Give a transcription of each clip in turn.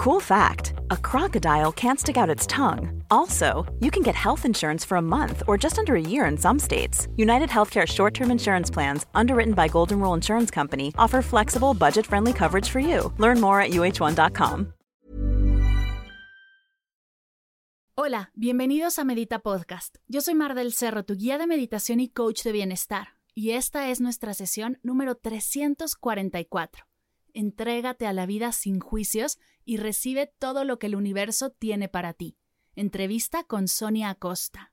Cool fact a crocodile can't stick out its tongue. Also, you can get health insurance for a month or just under a year in some states. United Healthcare short term insurance plans, underwritten by Golden Rule Insurance Company, offer flexible, budget friendly coverage for you. Learn more at uh1.com. Hola, bienvenidos a Medita Podcast. Yo soy Mar del Cerro, tu guía de meditación y coach de bienestar, y esta es nuestra sesión número 344. Entrégate a la vida sin juicios y recibe todo lo que el universo tiene para ti. Entrevista con Sonia Acosta.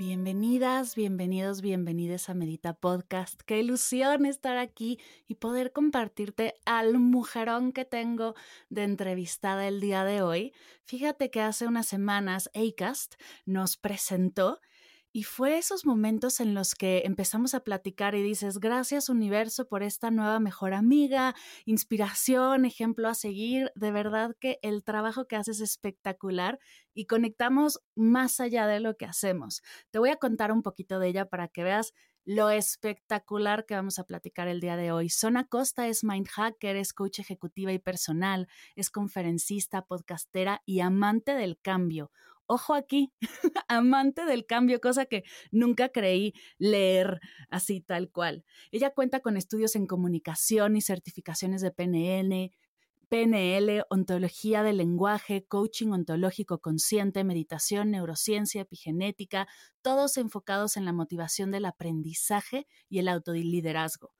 Bienvenidas, bienvenidos, bienvenidas a Medita Podcast. Qué ilusión estar aquí y poder compartirte al mujerón que tengo de entrevistada el día de hoy. Fíjate que hace unas semanas ACAST nos presentó y fue esos momentos en los que empezamos a platicar y dices, gracias universo por esta nueva mejor amiga, inspiración, ejemplo a seguir. De verdad que el trabajo que haces es espectacular y conectamos más allá de lo que hacemos. Te voy a contar un poquito de ella para que veas lo espectacular que vamos a platicar el día de hoy. Sona Costa es mind hacker, es coach ejecutiva y personal, es conferencista, podcastera y amante del cambio ojo aquí, amante del cambio, cosa que nunca creí leer así tal cual. Ella cuenta con estudios en comunicación y certificaciones de PNN, PNL, ontología del lenguaje, coaching ontológico consciente, meditación, neurociencia, epigenética, todos enfocados en la motivación del aprendizaje y el autoliderazgo.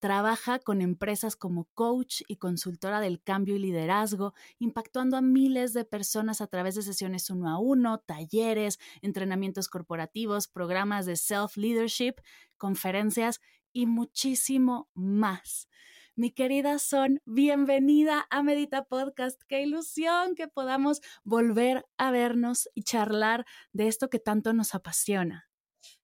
Trabaja con empresas como coach y consultora del cambio y liderazgo, impactando a miles de personas a través de sesiones uno a uno, talleres, entrenamientos corporativos, programas de self-leadership, conferencias y muchísimo más. Mi querida Son, bienvenida a Medita Podcast. Qué ilusión que podamos volver a vernos y charlar de esto que tanto nos apasiona.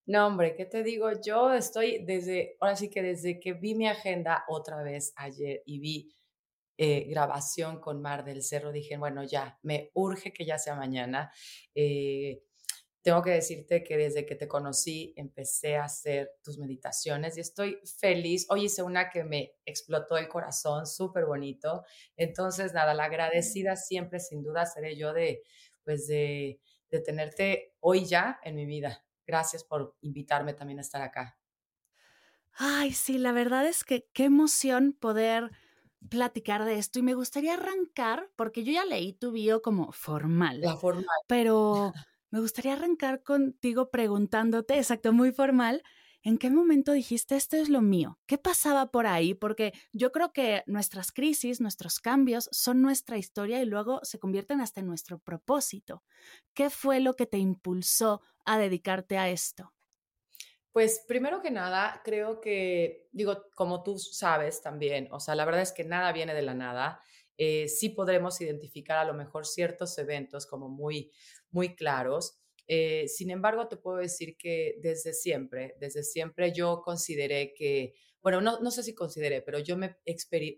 No, hombre, ¿qué te digo? Yo estoy desde, ahora sí que desde que vi mi agenda otra vez ayer y vi eh, grabación con Mar del Cerro, dije, bueno, ya, me urge que ya sea mañana. Eh, tengo que decirte que desde que te conocí empecé a hacer tus meditaciones y estoy feliz. Hoy hice una que me explotó el corazón, súper bonito. Entonces, nada, la agradecida siempre, sin duda, seré yo de, pues, de, de tenerte hoy ya en mi vida. Gracias por invitarme también a estar acá. Ay, sí, la verdad es que qué emoción poder platicar de esto y me gustaría arrancar, porque yo ya leí tu bio como formal. La formal. Pero me gustaría arrancar contigo preguntándote, exacto, muy formal, ¿en qué momento dijiste esto es lo mío? ¿Qué pasaba por ahí? Porque yo creo que nuestras crisis, nuestros cambios son nuestra historia y luego se convierten hasta en nuestro propósito. ¿Qué fue lo que te impulsó a dedicarte a esto? Pues primero que nada, creo que, digo, como tú sabes también, o sea, la verdad es que nada viene de la nada. Eh, sí podremos identificar a lo mejor ciertos eventos como muy, muy claros. Eh, sin embargo, te puedo decir que desde siempre, desde siempre yo consideré que, bueno, no, no sé si consideré, pero yo, me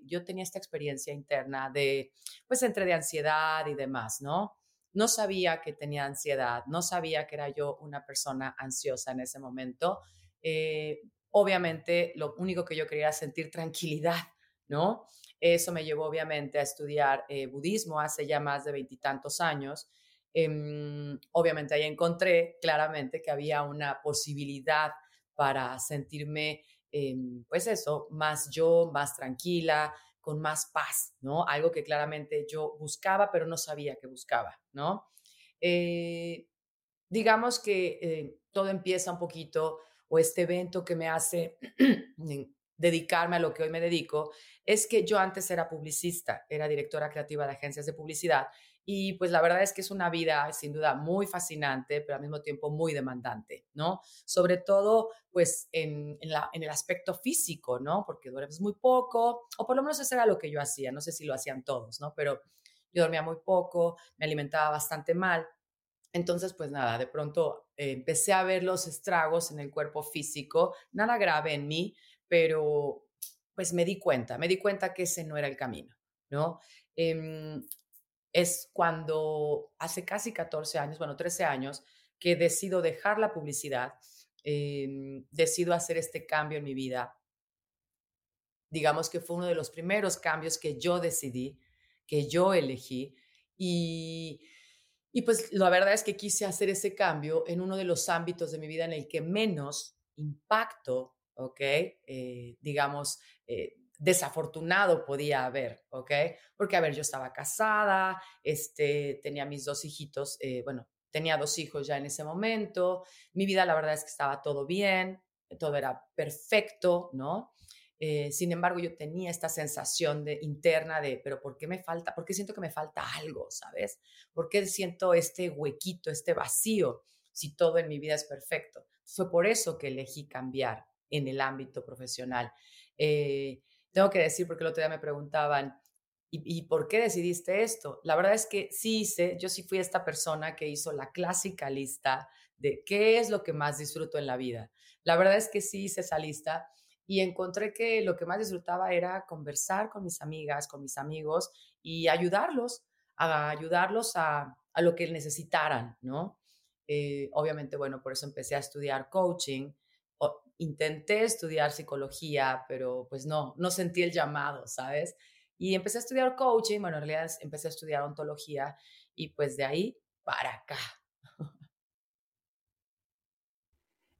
yo tenía esta experiencia interna de, pues, entre de ansiedad y demás, ¿no? No sabía que tenía ansiedad, no sabía que era yo una persona ansiosa en ese momento. Eh, obviamente, lo único que yo quería era sentir tranquilidad, ¿no? Eso me llevó obviamente a estudiar eh, budismo hace ya más de veintitantos años. Em, obviamente ahí encontré claramente que había una posibilidad para sentirme, em, pues eso, más yo, más tranquila, con más paz, ¿no? Algo que claramente yo buscaba, pero no sabía que buscaba, ¿no? Eh, digamos que eh, todo empieza un poquito, o este evento que me hace dedicarme a lo que hoy me dedico, es que yo antes era publicista, era directora creativa de agencias de publicidad y pues la verdad es que es una vida sin duda muy fascinante, pero al mismo tiempo muy demandante, ¿no? Sobre todo pues en, la, en el aspecto físico, ¿no? Porque duermes muy poco, o por lo menos eso era lo que yo hacía, no sé si lo hacían todos, ¿no? Pero yo dormía muy poco, me alimentaba bastante mal. Entonces, pues nada, de pronto eh, empecé a ver los estragos en el cuerpo físico, nada grave en mí, pero pues me di cuenta, me di cuenta que ese no era el camino, ¿no? Em, es cuando hace casi 14 años, bueno, 13 años, que decido dejar la publicidad, em, decido hacer este cambio en mi vida. Digamos que fue uno de los primeros cambios que yo decidí, que yo elegí y, y pues la verdad es que quise hacer ese cambio en uno de los ámbitos de mi vida en el que menos impacto ¿ok? Eh, digamos, eh, desafortunado podía haber, ¿ok? Porque, a ver, yo estaba casada, este, tenía mis dos hijitos, eh, bueno, tenía dos hijos ya en ese momento, mi vida la verdad es que estaba todo bien, todo era perfecto, ¿no? sin embargo, yo tenía esta sensación de, interna de, pero ¿por qué me falta? ¿Por qué siento que me falta algo, sabes? ¿Por qué siento este huequito, este vacío, si todo en mi vida es perfecto? Fue por eso que elegí cambiar, en el ámbito profesional. Eh, tengo que decir, porque el otro día me preguntaban, ¿y, por qué decidiste esto? La verdad es que sí hice, yo sí fui esta persona que hizo la clásica lista de qué es lo que más disfruto en la vida. La verdad es que sí hice esa lista y encontré que lo que más disfrutaba era conversar con mis amigas, con mis amigos y ayudarlos, a ayudarlos a, a lo que necesitaran, ¿no? Eh, obviamente, bueno, por eso empecé a estudiar coaching intenté estudiar psicología, pero pues no, no sentí el llamado, ¿sabes? Y empecé a estudiar coaching, bueno, en realidad empecé a estudiar ontología y pues de ahí para acá.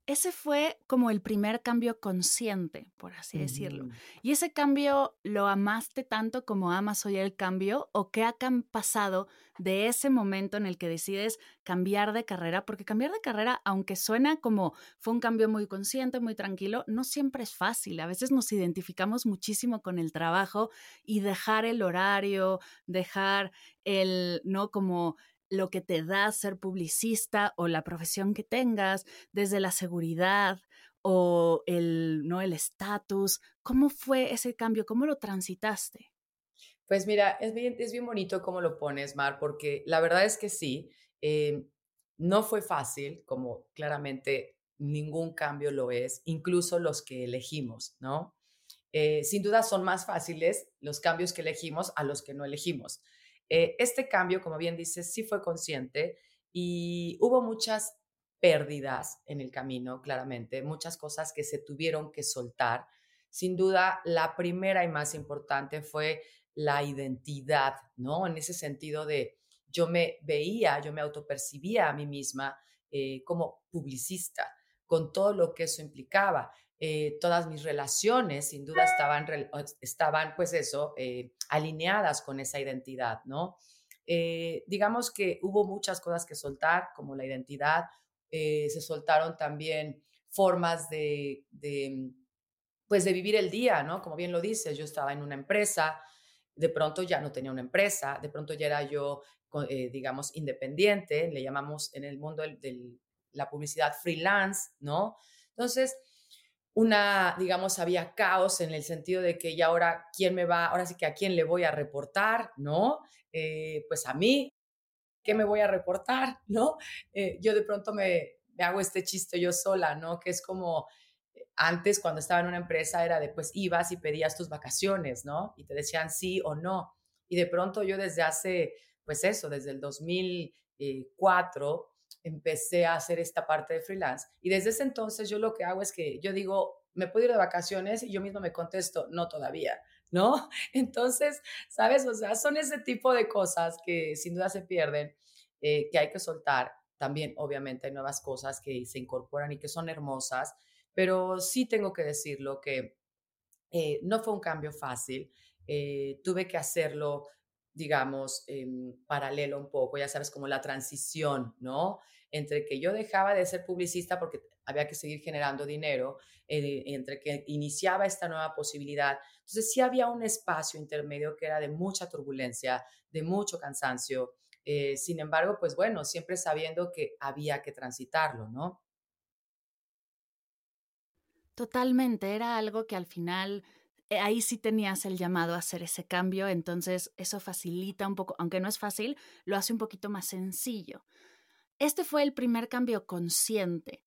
Ese fue como el primer cambio consciente, por así decirlo. ¿Y ese cambio lo amaste tanto como amas hoy el cambio? ¿O qué ha pasado de ese momento en el que decides cambiar de carrera? Porque cambiar de carrera, aunque suena como fue un cambio muy consciente, muy tranquilo, no siempre es fácil. A veces nos identificamos muchísimo con el trabajo y dejar el horario, dejar el, ¿no? Como lo que te da ser publicista o la profesión que tengas, desde la seguridad o el no el estatus. ¿Cómo fue ese cambio? ¿Cómo lo transitaste? Pues mira, es bien, es bien bonito cómo lo pones, Mar, porque la verdad es que sí, eh, no fue fácil, como claramente ningún cambio lo es, incluso los que elegimos, ¿no? Eh, sin duda son más fáciles los cambios que elegimos a los que no elegimos. Eh, este cambio, como bien dices, sí fue consciente y hubo muchas pérdidas en el camino, claramente, muchas cosas que se tuvieron que soltar. Sin duda, la primera y más importante fue la identidad, ¿no? En ese sentido de yo me veía, yo me autopercibía a mí misma eh, como publicista, con todo lo que eso implicaba. Eh, todas mis relaciones sin duda estaban, estaban pues eso, eh, alineadas con esa identidad, ¿no? Eh, digamos que hubo muchas cosas que soltar, como la identidad, se soltaron también formas de, de, pues de vivir el día, ¿no? Como bien lo dices, yo estaba en una empresa, de pronto ya no tenía una empresa, de pronto ya era yo, digamos, independiente, le llamamos en el mundo de la publicidad freelance, ¿no? Entonces, una, digamos, había caos en el sentido de que ya ahora, ¿quién me va? Ahora sí que a quién le voy a reportar, ¿no? Eh, pues a mí, ¿qué me voy a reportar, ¿no? Eh, yo de pronto me, me, hago este chiste yo sola, ¿no? Que es como eh, antes cuando estaba en una empresa era de, pues ibas y pedías tus vacaciones, ¿no? Y te decían sí o no. Y de pronto yo desde hace, pues eso, desde el 2004, empecé a hacer esta parte de freelance. Y desde ese entonces yo lo que hago es que yo digo, me puedo ir de vacaciones y yo mismo me contesto, no todavía, ¿no? Entonces, ¿sabes? O sea, son ese tipo de cosas que sin duda se pierden. eh, que hay que soltar. También, obviamente, hay nuevas cosas que se incorporan y que son hermosas, pero sí tengo que decirlo que eh, no fue un cambio fácil. Eh, tuve que hacerlo, digamos, paralelo un poco, ya sabes, como la transición, ¿no? Entre que yo dejaba de ser publicista porque había que seguir generando dinero, eh, entre que iniciaba esta nueva posibilidad. Entonces sí había un espacio intermedio que era de mucha turbulencia, de mucho cansancio. sin embargo, pues bueno, siempre sabiendo que había que transitarlo, ¿no? Totalmente, era algo que al final eh, ahí sí tenías el llamado a hacer ese cambio, entonces eso facilita un poco, aunque no es fácil, lo hace un poquito más sencillo. Este fue el primer cambio consciente,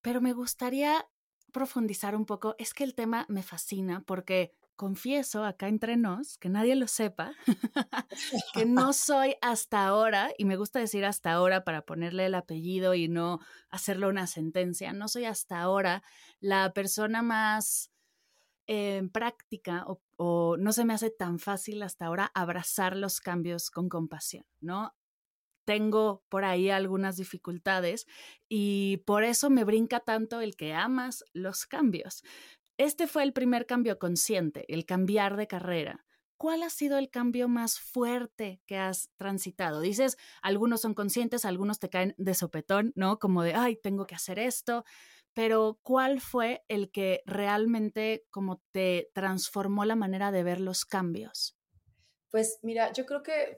pero me gustaría profundizar un poco, es que el tema me fascina porque confieso acá entre nos, que nadie lo sepa, que no soy hasta ahora, y me gusta decir hasta ahora para ponerle el apellido y no hacerlo una sentencia, no soy hasta ahora la persona más eh, práctica o, o no se me hace tan fácil hasta ahora abrazar los cambios con compasión, ¿no? Tengo por ahí algunas dificultades y por eso me brinca tanto el que amas los cambios. Este fue el primer cambio consciente, el cambiar de carrera. ¿Cuál ha sido el cambio más fuerte que has transitado? Dices, algunos son conscientes, algunos te caen de sopetón, ¿no? Como de, ay, tengo que hacer esto. Pero ¿cuál fue el que realmente como te transformó la manera de ver los cambios? Pues mira, yo creo que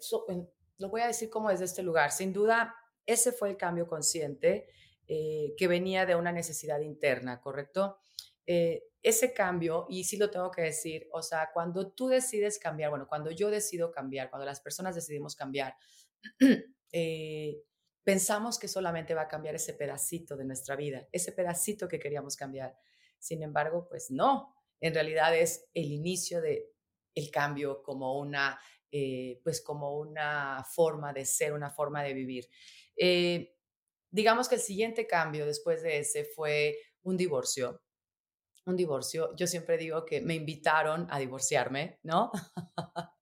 lo voy a decir como desde este lugar. Sin duda, ese fue el cambio consciente eh, que venía de una necesidad interna, ¿correcto? Eh, ese cambio, y sí lo tengo que decir, o sea, cuando tú decides cambiar, bueno, cuando yo decido cambiar, cuando las personas decidimos cambiar, eh, pensamos que solamente va a cambiar ese pedacito de nuestra vida, ese pedacito que queríamos cambiar. Sin embargo, pues no, en realidad es el inicio de el cambio como una, eh, pues como una forma de ser, una forma de vivir. digamos que el siguiente cambio después de ese fue un divorcio un divorcio, yo siempre digo que me invitaron a divorciarme, ¿no?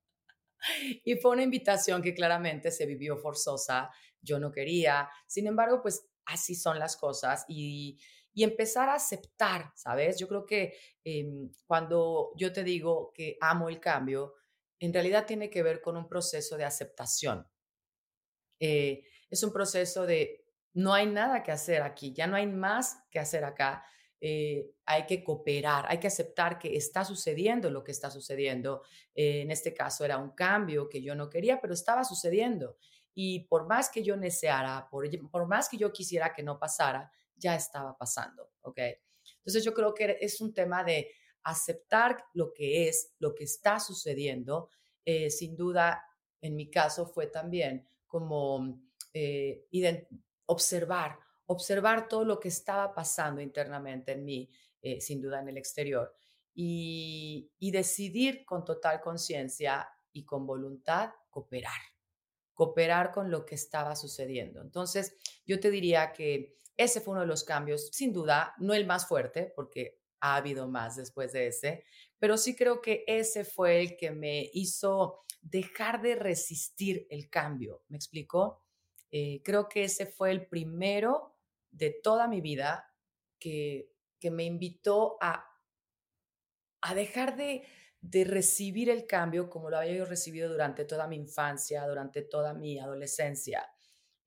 y fue una invitación que claramente se vivió forzosa, yo no quería, sin embargo, pues así son las cosas y, empezar a aceptar, ¿sabes? Yo creo que em, cuando yo te digo que amo el cambio, en realidad tiene que ver con un proceso de aceptación. Eh, es un proceso de no hay nada que hacer aquí, ya no hay más que hacer acá. Eh, hay que cooperar, hay que aceptar que está sucediendo lo que está sucediendo. Eh, en este caso era un cambio que yo no quería, pero estaba sucediendo. Y por más que yo deseara, por, por más que yo quisiera que no pasara, ya estaba pasando, ¿ok? Entonces yo creo que es un tema de aceptar lo que es, lo que está sucediendo. Eh, sin duda, en mi caso fue también como observar, observar todo lo que estaba pasando internamente en mí, eh, sin duda en el exterior, y, decidir con total conciencia y con voluntad cooperar, cooperar con lo que estaba sucediendo. Entonces, yo te diría que ese fue uno de los cambios, sin duda, no el más fuerte, porque ha habido más después de ese, pero sí creo que ese fue el que me hizo dejar de resistir el cambio. ¿Me explicó? Eh, creo que ese fue el primero de toda mi vida que, que me invitó a, a dejar de, de recibir el cambio como lo había yo recibido durante toda mi infancia, durante toda mi adolescencia.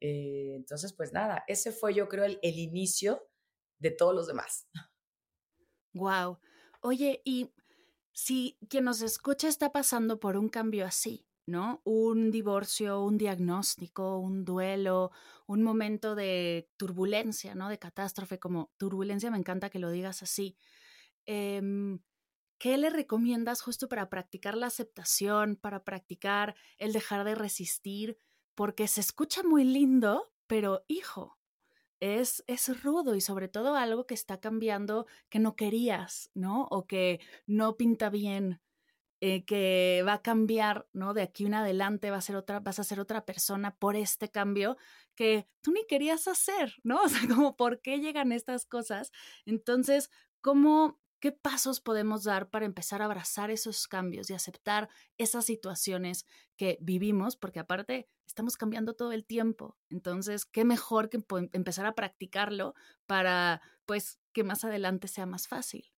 Eh, entonces, pues nada, ese fue yo creo el, el, inicio de todos los demás. Wow. Oye, y si quien nos escucha está pasando por un cambio así, ¿no? Un divorcio, un diagnóstico, un duelo, un momento de turbulencia, ¿no? De catástrofe, como turbulencia, me encanta que lo digas así. Em, ¿Qué le recomiendas justo para practicar la aceptación, para practicar el dejar de resistir? Porque se escucha muy lindo, pero hijo, es, es rudo y sobre todo algo que está cambiando que no querías, ¿no? O que no pinta bien eh, que va a cambiar, ¿no? De aquí en adelante va a ser otra, vas a ser otra persona por este cambio que tú ni querías hacer, ¿no? O sea, como por qué llegan estas cosas. Entonces, ¿cómo, ¿Qué pasos podemos dar para empezar a abrazar esos cambios y aceptar esas situaciones que vivimos? Porque aparte estamos cambiando todo el tiempo. Entonces, ¿qué mejor que empezar a practicarlo para, pues, que más adelante sea más fácil?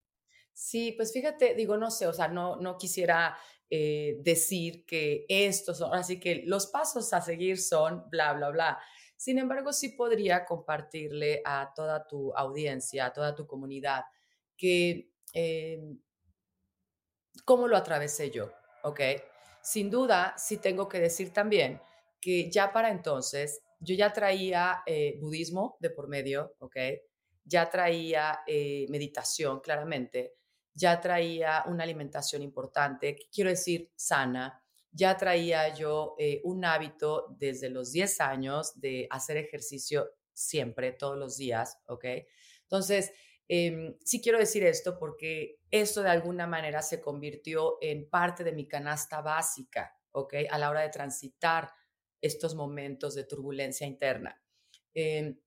Sí, pues fíjate, digo, no sé, o sea, no, no quisiera eh, decir que estos son, así que los pasos a seguir son bla, bla, bla. Sin embargo, sí podría compartirle a toda tu audiencia, a toda tu comunidad, que em, cómo lo atravesé yo, ¿ok? Sin duda, sí tengo que decir también que ya para entonces yo ya traía eh, budismo de por medio, ¿ok? Ya traía eh, meditación, claramente, ya traía una alimentación importante, quiero decir, sana, ya traía yo eh, un hábito desde los 10 años de hacer ejercicio siempre, todos los días, ¿ok? Entonces, em, sí quiero decir esto porque esto de alguna manera se convirtió en parte de mi canasta básica, ¿ok? A la hora de transitar estos momentos de turbulencia interna. Em,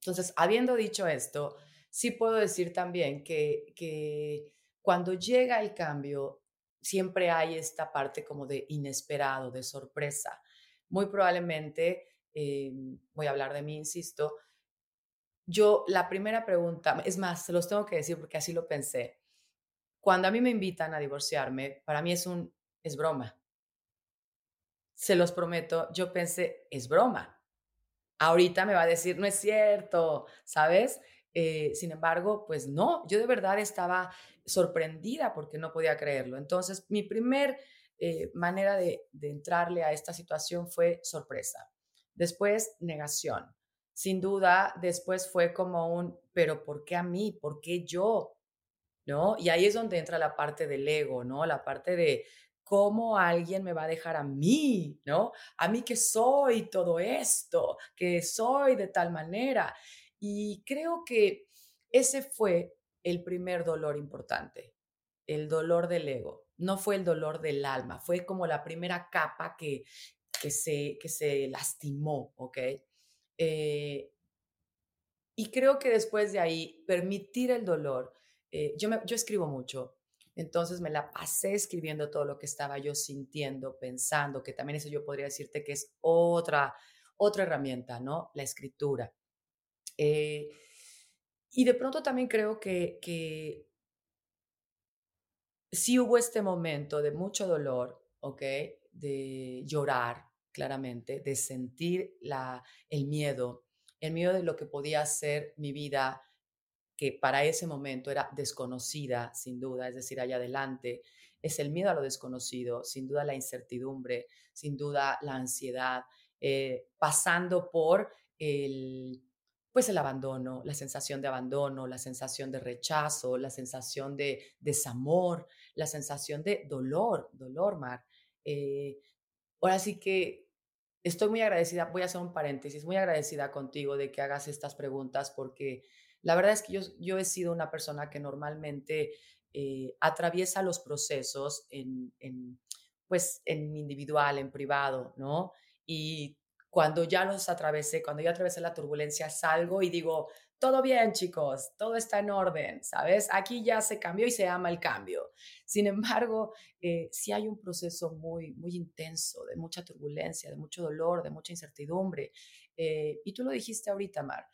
entonces, habiendo dicho esto, sí puedo decir también que, que cuando llega el cambio, siempre hay esta parte como de inesperado, de sorpresa. Muy probablemente, eh, voy a hablar de mí, insisto, yo la primera pregunta, es más, se los tengo que decir porque así lo pensé. Cuando a mí me invitan a divorciarme, para mí es un, es broma. Se los prometo, yo pensé, es broma. Ahorita me va a decir, no es cierto, ¿sabes? Eh, sin embargo, pues no, yo de verdad estaba sorprendida porque no podía creerlo. Entonces, mi primer eh, manera de, entrarle a esta situación fue sorpresa. Después, negación. Sin duda, después fue como un, pero ¿por qué a mí? ¿Por qué yo? ¿No? Y ahí es donde entra la parte del ego, ¿no? La parte de cómo alguien me va a dejar a mí, ¿no? A mí que soy todo esto, que soy de tal manera. Y creo que ese fue el primer dolor importante, el dolor del ego. No fue el dolor del alma, fue como la primera capa que, que, se, que se lastimó, ¿ok? Eh, y creo que después de ahí, permitir el dolor, eh, yo, yo escribo mucho, entonces me la pasé escribiendo todo lo que estaba yo sintiendo, pensando, que también eso yo podría decirte que es otra, otra herramienta, ¿no? La escritura. Eh, y de pronto también creo que, que sí hubo este momento de mucho dolor, ¿ok? De llorar claramente, de sentir la, el miedo, el miedo de lo que podía ser mi vida, que para ese momento era desconocida, sin duda, es decir, allá adelante, es el miedo a lo desconocido, sin duda la incertidumbre, sin duda la ansiedad, eh, pasando por el, pues el abandono, la sensación de abandono, la sensación de rechazo, la sensación de desamor, la sensación de dolor, dolor, Mar. Eh, ahora sí que estoy muy agradecida, voy a hacer un paréntesis, muy agradecida contigo de que hagas estas preguntas porque la verdad es que yo, yo he sido una persona que normalmente eh, atraviesa los procesos en, en, pues, en individual, en privado, ¿no? Y cuando ya los atravesé, cuando ya atravesé la turbulencia, salgo y digo, todo bien chicos, todo está en orden, ¿sabes? Aquí ya se cambió y se ama el cambio. Sin embargo, eh, sí hay un proceso muy, muy intenso, de mucha turbulencia, de mucho dolor, de mucha incertidumbre. Eh, y tú lo dijiste ahorita, Mar,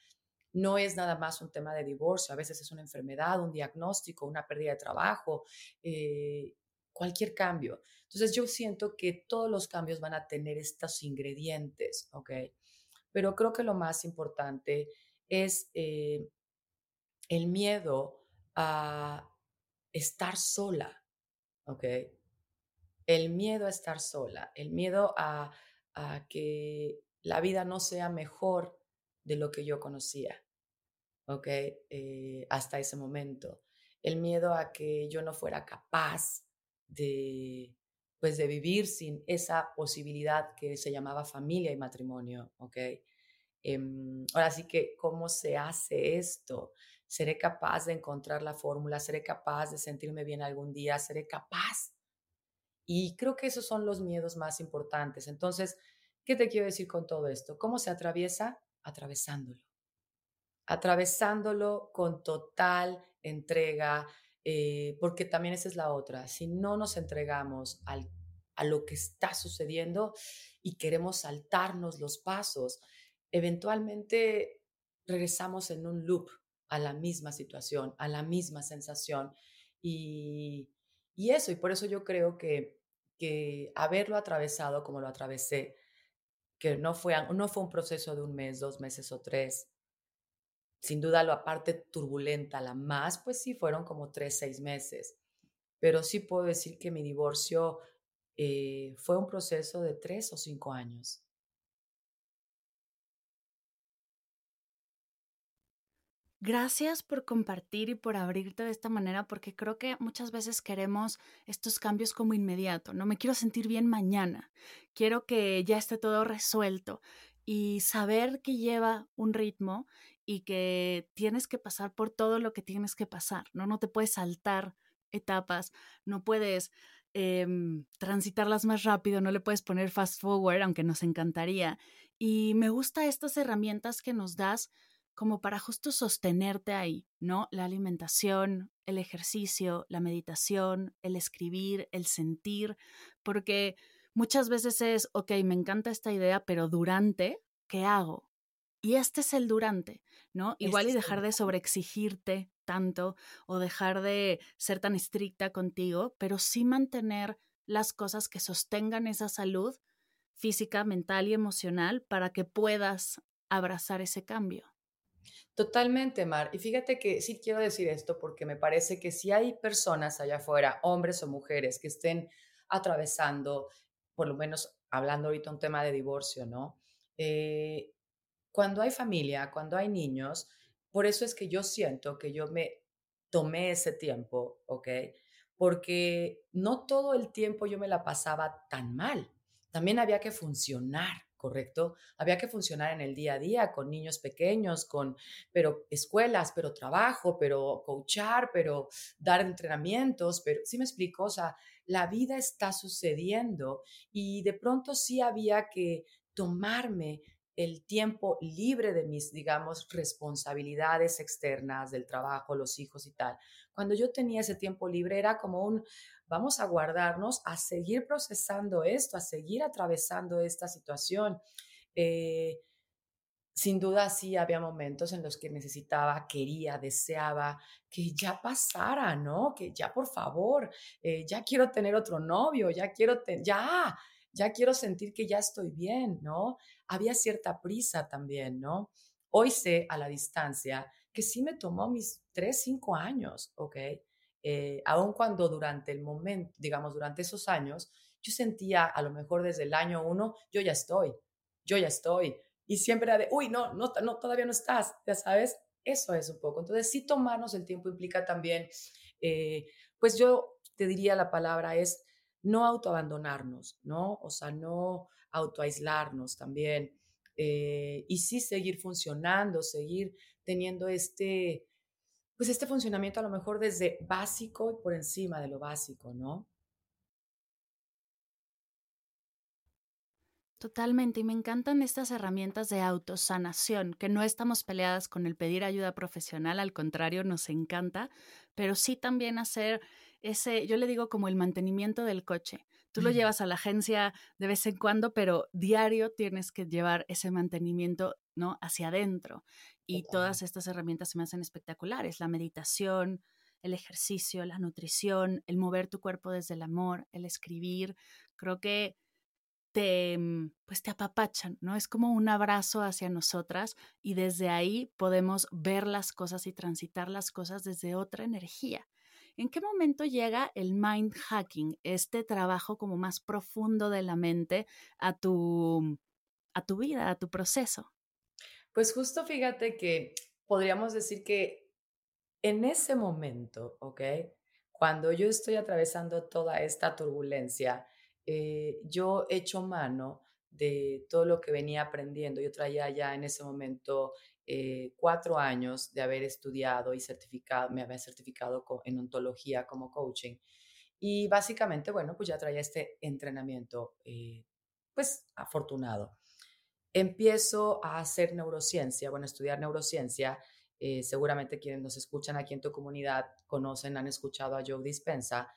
no es nada más un tema de divorcio, a veces es una enfermedad, un diagnóstico, una pérdida de trabajo, eh, cualquier cambio. Entonces yo siento que todos los cambios van a tener estos ingredientes, ¿ok? Pero creo que lo más importante es eh, el miedo a estar sola, ¿ok? El miedo a estar sola, el miedo a, que la vida no sea mejor de lo que yo conocía, ¿ok? Eh, hasta ese momento. El miedo a que yo no fuera capaz de, pues de vivir sin esa posibilidad que se llamaba familia y matrimonio, ¿ok? Em, ahora sí que, ¿cómo se hace esto? ¿Seré capaz de encontrar la fórmula? ¿Seré capaz de sentirme bien algún día? ¿Seré capaz? Y creo que esos son los miedos más importantes. Entonces, ¿qué te quiero decir con todo esto? ¿Cómo se atraviesa? Atravesándolo. Atravesándolo con total entrega, eh, porque también esa es la otra. Si no nos entregamos al, a lo que está sucediendo y queremos saltarnos los pasos, eventualmente regresamos en un loop a la misma situación, a la misma sensación. Y, y eso, y por eso yo creo que, que haberlo atravesado como lo atravesé, que no fue, no fue un proceso de un mes, dos meses o tres, sin duda la parte turbulenta, la más, pues sí, fueron como tres, seis meses. Pero sí puedo decir que mi divorcio eh, fue un proceso de tres o cinco años. Gracias por compartir y por abrirte de esta manera, porque creo que muchas veces queremos estos cambios como inmediato. No me quiero sentir bien mañana, quiero que ya esté todo resuelto y saber que lleva un ritmo y que tienes que pasar por todo lo que tienes que pasar, ¿no? No te puedes saltar etapas, no puedes em, transitarlas más rápido, no le puedes poner fast forward, aunque nos encantaría. Y me gusta estas herramientas que nos das como para justo sostenerte ahí, ¿no? La alimentación, el ejercicio, la meditación, el escribir, el sentir, porque muchas veces es, ok, me encanta esta idea, pero durante, ¿qué hago? Y este es el durante, ¿no? Igual y dejar de sobreexigirte tanto o dejar de ser tan estricta contigo, pero sí mantener las cosas que sostengan esa salud física, mental y emocional para que puedas abrazar ese cambio. Totalmente, Mar. Y fíjate que sí quiero decir esto porque me parece que si hay personas allá afuera, hombres o mujeres, que estén atravesando, por lo menos hablando ahorita un tema de divorcio, ¿no? Eh, cuando hay familia, cuando hay niños, por eso es que yo siento que yo me tomé ese tiempo, ¿ok? Porque no todo el tiempo yo me la pasaba tan mal. También había que funcionar, ¿correcto? Había que funcionar en el día a día con niños pequeños, con, pero escuelas, pero trabajo, pero coachar, pero dar entrenamientos, pero sí me explico, o sea, la vida está sucediendo y de pronto sí había que tomarme el tiempo libre de mis, digamos, responsabilidades externas del trabajo, los hijos y tal. Cuando yo tenía ese tiempo libre era como un, vamos a guardarnos, a seguir procesando esto, a seguir atravesando esta situación. Eh, sin duda sí había momentos en los que necesitaba, quería, deseaba que ya pasara, ¿no? Que ya por favor, eh, ya quiero tener otro novio, ya quiero, ya, ya quiero sentir que ya estoy bien, ¿no? Había cierta prisa también, ¿no? Hoy sé a la distancia que sí me tomó mis tres, cinco años, ¿ok? Eh, aun cuando durante el momento, digamos, durante esos años, yo sentía a lo mejor desde el año uno, yo ya estoy, yo ya estoy. Y siempre era de, uy, no, no, no, todavía no estás, ya sabes. Eso es un poco. Entonces, sí tomarnos el tiempo implica también, eh, pues yo te diría la palabra es no autoabandonarnos, ¿no? O sea, no autoaislarnos también. Eh, y sí seguir funcionando, seguir teniendo este, pues este funcionamiento a lo mejor desde básico y por encima de lo básico, ¿no? Totalmente, y me encantan estas herramientas de autosanación, que no estamos peleadas con el pedir ayuda profesional, al contrario, nos encanta, pero sí también hacer ese, yo le digo como el mantenimiento del coche. Tú lo llevas a la agencia de vez en cuando, pero diario tienes que llevar ese mantenimiento, ¿no? Hacia adentro. Y todas estas herramientas se me hacen espectaculares. La meditación, el ejercicio, la nutrición, el mover tu cuerpo desde el amor, el escribir. Creo que te, mm, pues te apapachan, ¿no? Es como un abrazo hacia nosotras y desde ahí podemos ver las cosas y transitar las cosas desde otra energía. ¿En qué momento llega el mind hacking, este trabajo como más profundo de la mente a tu, a tu vida, a tu proceso? Pues justo fíjate que podríamos decir que en ese momento, ¿ok? Cuando yo estoy atravesando toda esta turbulencia, eh, yo echo mano de todo lo que venía aprendiendo. Yo traía ya en ese momento eh, cuatro años de haber estudiado y certificado, me había certificado en ontología como coaching. Y básicamente, bueno, pues ya traía este entrenamiento, eh, pues afortunado. Empiezo a hacer neurociencia, bueno, estudiar neurociencia eh, seguramente quienes nos escuchan aquí en tu comunidad conocen, han escuchado a Joe Dispensa,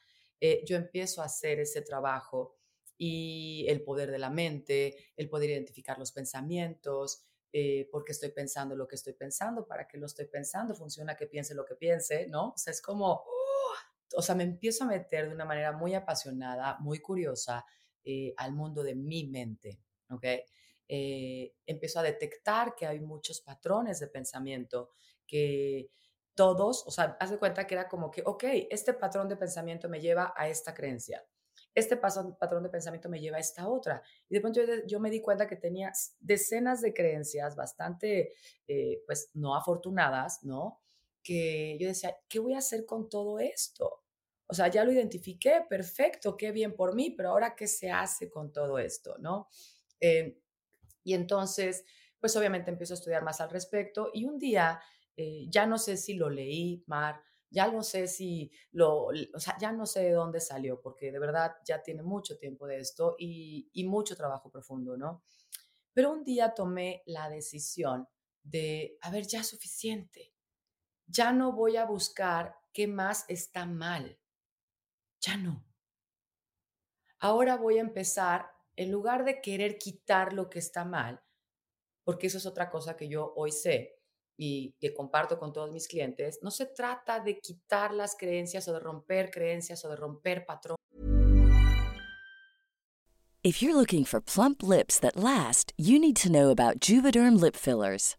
yo empiezo a hacer ese trabajo y el poder de la mente, el poder identificar los pensamientos, eh, porque estoy pensando lo que estoy pensando, para qué lo estoy pensando, funciona que piense lo que piense, ¿no? O sea, es como, ¡oh! o sea, me empiezo a meter de una manera muy apasionada, muy curiosa eh, al mundo de mi mente, ¿ok? Eh, empiezo a detectar que hay muchos patrones de pensamiento que todos, o sea, haz de cuenta que era como que, ok, este patrón de pensamiento me lleva a esta creencia este patrón de pensamiento me lleva a esta otra. Y de pronto yo, me di cuenta que tenía decenas de creencias bastante, eh, pues, no afortunadas, ¿no? Que yo decía, ¿qué voy a hacer con todo esto? O sea, ya lo identifiqué, perfecto, qué bien por mí, pero ahora, ¿qué se hace con todo esto, no? Eh, y entonces, pues obviamente empiezo a estudiar más al respecto y un día, eh, ya no sé si lo leí, Mar, ya no sé si lo, o sea, ya no sé de dónde salió, porque de verdad ya tiene mucho tiempo de esto y, y mucho trabajo profundo, ¿no? Pero un día tomé la decisión de, a ver, ya suficiente, ya no voy a buscar qué más está mal, ya no. Ahora voy a empezar, en lugar de querer quitar lo que está mal, porque eso es otra cosa que yo hoy sé, y que comparto con todos mis clientes, no se trata de quitar las creencias o de romper creencias o de romper patrones. If you're looking for plump lips that last, you need to know about Juvederm lip fillers.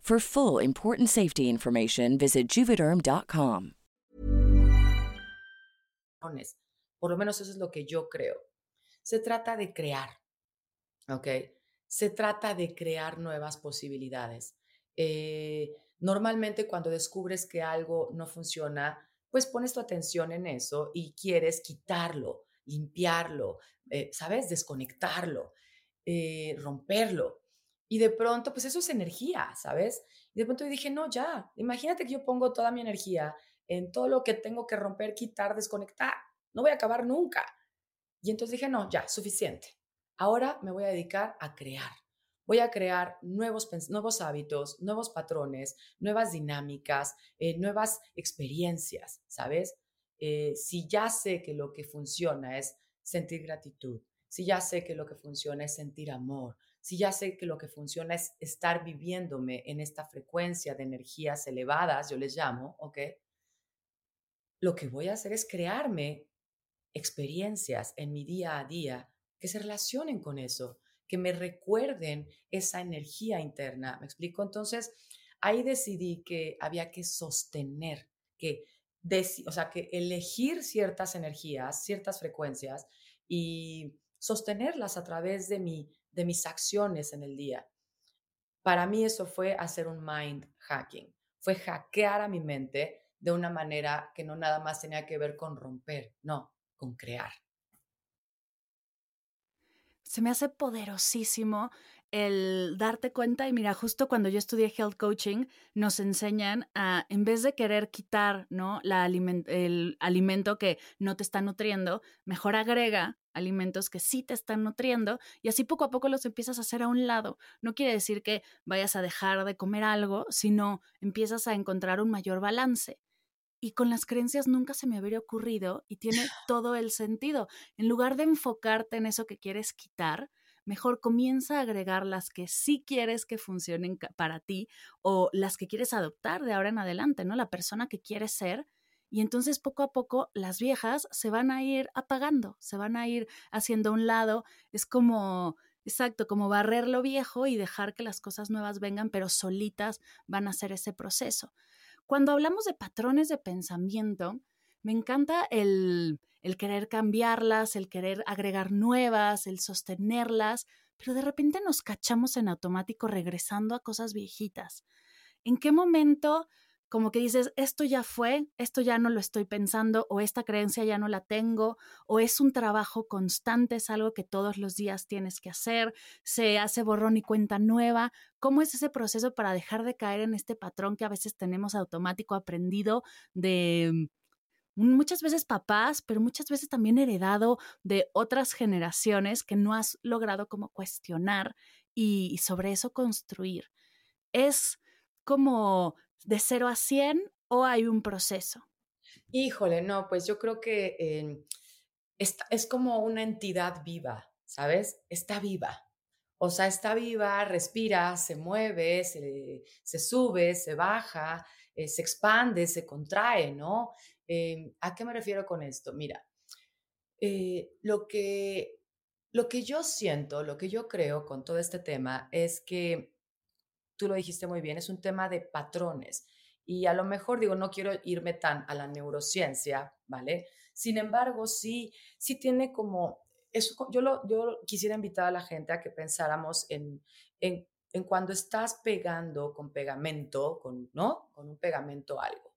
For full important safety information, visit juvederm.com. Por lo menos eso es lo que yo creo. Se trata de crear, ¿ok? Se trata de crear nuevas posibilidades. Eh, normalmente cuando descubres que algo no funciona, pues pones tu atención en eso y quieres quitarlo, limpiarlo, eh, ¿sabes? Desconectarlo, eh, romperlo. Y de pronto, pues eso es energía, ¿sabes? Y de pronto dije, no, ya, imagínate que yo pongo toda mi energía en todo lo que tengo que romper, quitar, desconectar. No voy a acabar nunca. Y entonces dije, no, ya, suficiente. Ahora me voy a dedicar a crear. Voy a crear nuevos, nuevos hábitos, nuevos patrones, nuevas dinámicas, eh, nuevas experiencias, ¿sabes? Eh, si ya sé que lo que funciona es sentir gratitud, si ya sé que lo que funciona es sentir amor, si ya sé que lo que funciona es estar viviéndome en esta frecuencia de energías elevadas, yo les llamo, ¿ok? Lo que voy a hacer es crearme experiencias en mi día a día que se relacionen con eso, que me recuerden esa energía interna. ¿Me explico? Entonces, ahí decidí que había que sostener, que, o sea, que elegir ciertas energías, ciertas frecuencias y sostenerlas a través de mi de mis acciones en el día. Para mí eso fue hacer un mind hacking, fue hackear a mi mente de una manera que no nada más tenía que ver con romper, no, con crear. Se me hace poderosísimo el darte cuenta y mira, justo cuando yo estudié health coaching, nos enseñan a, en vez de querer quitar, ¿no? La el alimento que no te está nutriendo, mejor agrega alimentos que sí te están nutriendo y así poco a poco los empiezas a hacer a un lado. No quiere decir que vayas a dejar de comer algo, sino empiezas a encontrar un mayor balance. Y con las creencias nunca se me habría ocurrido y tiene todo el sentido. En lugar de enfocarte en eso que quieres quitar, mejor comienza a agregar las que sí quieres que funcionen para ti o las que quieres adoptar de ahora en adelante, ¿no? La persona que quieres ser. Y entonces poco a poco las viejas se van a ir apagando, se van a ir haciendo a un lado. Es como, exacto, como barrer lo viejo y dejar que las cosas nuevas vengan, pero solitas van a hacer ese proceso. Cuando hablamos de patrones de pensamiento, me encanta el, el querer cambiarlas, el querer agregar nuevas, el sostenerlas, pero de repente nos cachamos en automático regresando a cosas viejitas. ¿En qué momento como que dices, esto ya fue, esto ya no lo estoy pensando, o esta creencia ya no la tengo, o es un trabajo constante, es algo que todos los días tienes que hacer, se hace borrón y cuenta nueva. ¿Cómo es ese proceso para dejar de caer en este patrón que a veces tenemos automático aprendido de muchas veces papás, pero muchas veces también heredado de otras generaciones que no has logrado como cuestionar y, sobre eso construir. Es como de 0 a 100 o hay un proceso? Híjole, no, pues yo creo que eh, es, como una entidad viva, ¿sabes? Está viva. O sea, está viva, respira, se mueve, se, sube, se baja, eh, se expande, se contrae, ¿no? Eh, ¿A qué me refiero con esto? Mira, lo, que, lo que yo siento, lo que yo creo con todo este tema es que tú lo dijiste muy bien, es un tema de patrones. Y a lo mejor digo, no quiero irme tan a la neurociencia, ¿vale? Sin embargo, sí, sí tiene como, eso, yo, lo, yo quisiera invitar a la gente a que pensáramos en, en, cuando estás pegando con pegamento, con, ¿no? Con un pegamento algo.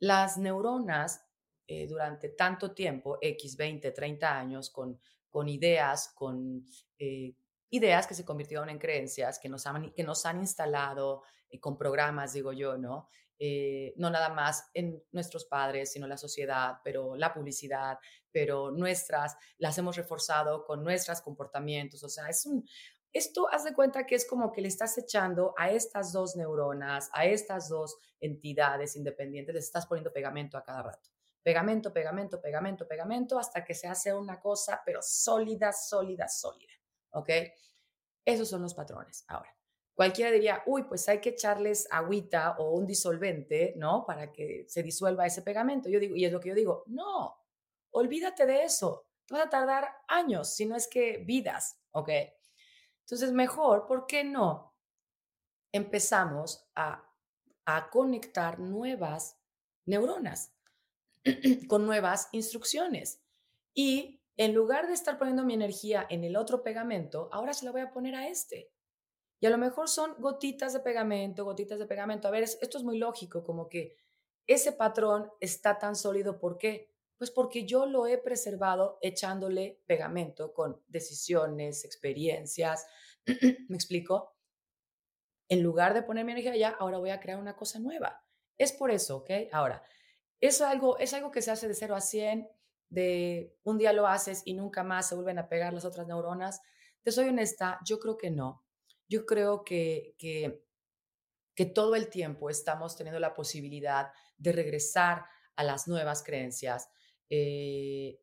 Las neuronas eh, durante tanto tiempo, X, 20, 30 años, con, con ideas, con eh, ideas que se convirtieron en creencias, que nos han, que nos han instalado eh, con programas, digo yo, ¿no? Eh, no nada más en nuestros padres, sino la sociedad, pero la publicidad, pero nuestras, las hemos reforzado con nuestros comportamientos. O sea, es un, esto haz de cuenta que es como que le estás echando a estas dos neuronas, a estas dos entidades independientes, les estás poniendo pegamento a cada rato. Pegamento, pegamento, pegamento, pegamento, hasta que se hace una cosa, pero sólida, sólida, sólida. ¿Ok? Esos son los patrones. Ahora, cualquiera diría, uy, pues hay que echarles agüita o un disolvente, ¿no? Para que se disuelva ese pegamento. Yo digo, y es lo que yo digo, no, olvídate de eso. Te vas a tardar años, si no es que vidas, ¿ok? Entonces, mejor, ¿por qué no? Empezamos a, a conectar nuevas neuronas con nuevas instrucciones. Y en lugar de estar poniendo mi energía en el otro pegamento, ahora se la voy a poner a este. Y a lo mejor son gotitas de pegamento, gotitas de pegamento. A ver, esto es muy lógico, como que ese patrón está tan sólido. ¿Por qué? Pues porque yo lo he preservado echándole pegamento con decisiones, experiencias. ¿Me explico? En lugar de poner mi energía allá, ahora voy a crear una cosa nueva. Es por eso, ¿ok? Ahora, eso algo, es algo que se hace de 0 a 100 de un día lo haces y nunca más se vuelven a pegar las otras neuronas? Te soy honesta, yo creo que no. Yo creo que, que, que todo el tiempo estamos teniendo la posibilidad de regresar a las nuevas creencias, eh,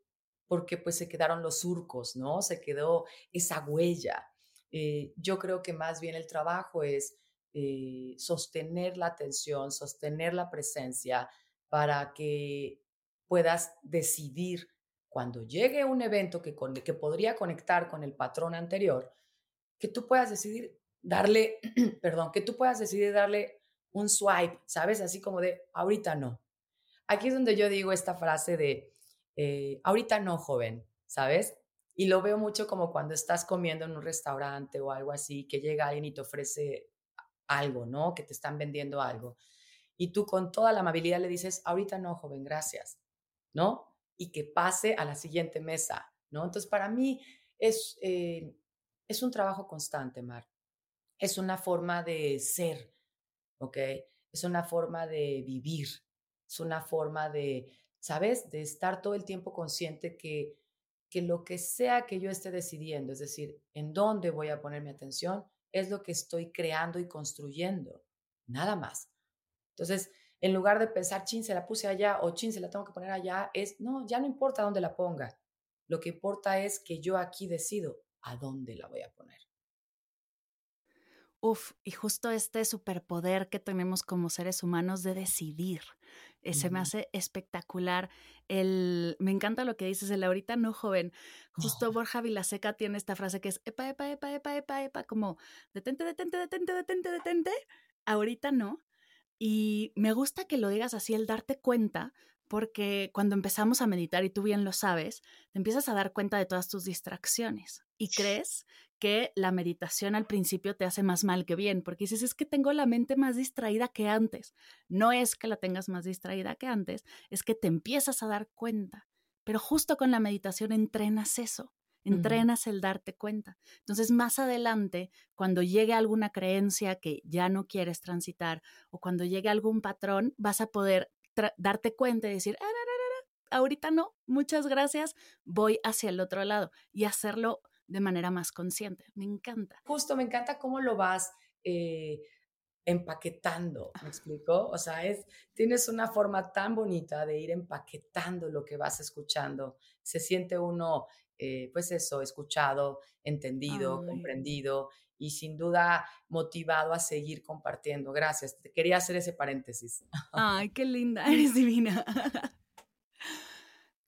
porque pues se quedaron los surcos, ¿no? Se quedó esa huella. Eh, yo creo que más bien el trabajo es eh, sostener la atención, sostener la presencia para que puedas decidir cuando llegue un evento que, que podría conectar con el patrón anterior, que tú puedas decidir darle, perdón, que tú puedas decidir darle un swipe, ¿sabes? Así como de, ahorita no. Aquí es donde yo digo esta frase de, eh, ahorita no, joven, ¿sabes? Y lo veo mucho como cuando estás comiendo en un restaurante o algo así, que llega alguien y te ofrece algo, ¿no? Que te están vendiendo algo. Y tú con toda la amabilidad le dices, ahorita no, joven, gracias. ¿No? Y que pase a la siguiente mesa, ¿no? Entonces, para mí es, eh, es un trabajo constante, Mar. Es una forma de ser, ¿ok? Es una forma de vivir, es una forma de, ¿sabes? De estar todo el tiempo consciente que, que lo que sea que yo esté decidiendo, es decir, en dónde voy a poner mi atención, es lo que estoy creando y construyendo, nada más. Entonces, en lugar de pensar, chin, se la puse allá o chin, se la tengo que poner allá, es, no, ya no importa dónde la ponga. Lo que importa es que yo aquí decido, a dónde la voy a poner. Uf, y justo este superpoder que tenemos como seres humanos de decidir. Se me hace espectacular. El, me encanta lo que dices, el ahorita no joven. Justo Borja Vilaseca tiene esta frase que es epa, epa, epa, epa, epa, epa, como detente, detente, detente, detente, detente. Ahorita no. Y me gusta que lo digas así, el darte cuenta, porque cuando empezamos a meditar, y tú bien lo sabes, te empiezas a dar cuenta de todas tus distracciones y crees que la meditación al principio te hace más mal que bien, porque dices, es que tengo la mente más distraída que antes. No es que la tengas más distraída que antes, es que te empiezas a dar cuenta. Pero justo con la meditación entrenas eso, entrenas el darte cuenta. Entonces, más adelante, cuando llegue alguna creencia que ya no quieres transitar o cuando llegue algún patrón, vas a poder darte cuenta y decir, ah, ahorita no, muchas gracias, voy hacia el otro lado y hacerlo de manera más consciente. Me encanta. Justo, me encanta cómo lo vas eh, empaquetando, ¿me explico? O sea, es, tienes una forma tan bonita de ir empaquetando lo que vas escuchando. Se siente uno, eh, pues eso, escuchado, entendido, comprendido y sin duda motivado a seguir compartiendo. Gracias. Te quería hacer ese paréntesis. Ay, qué linda, eres divina.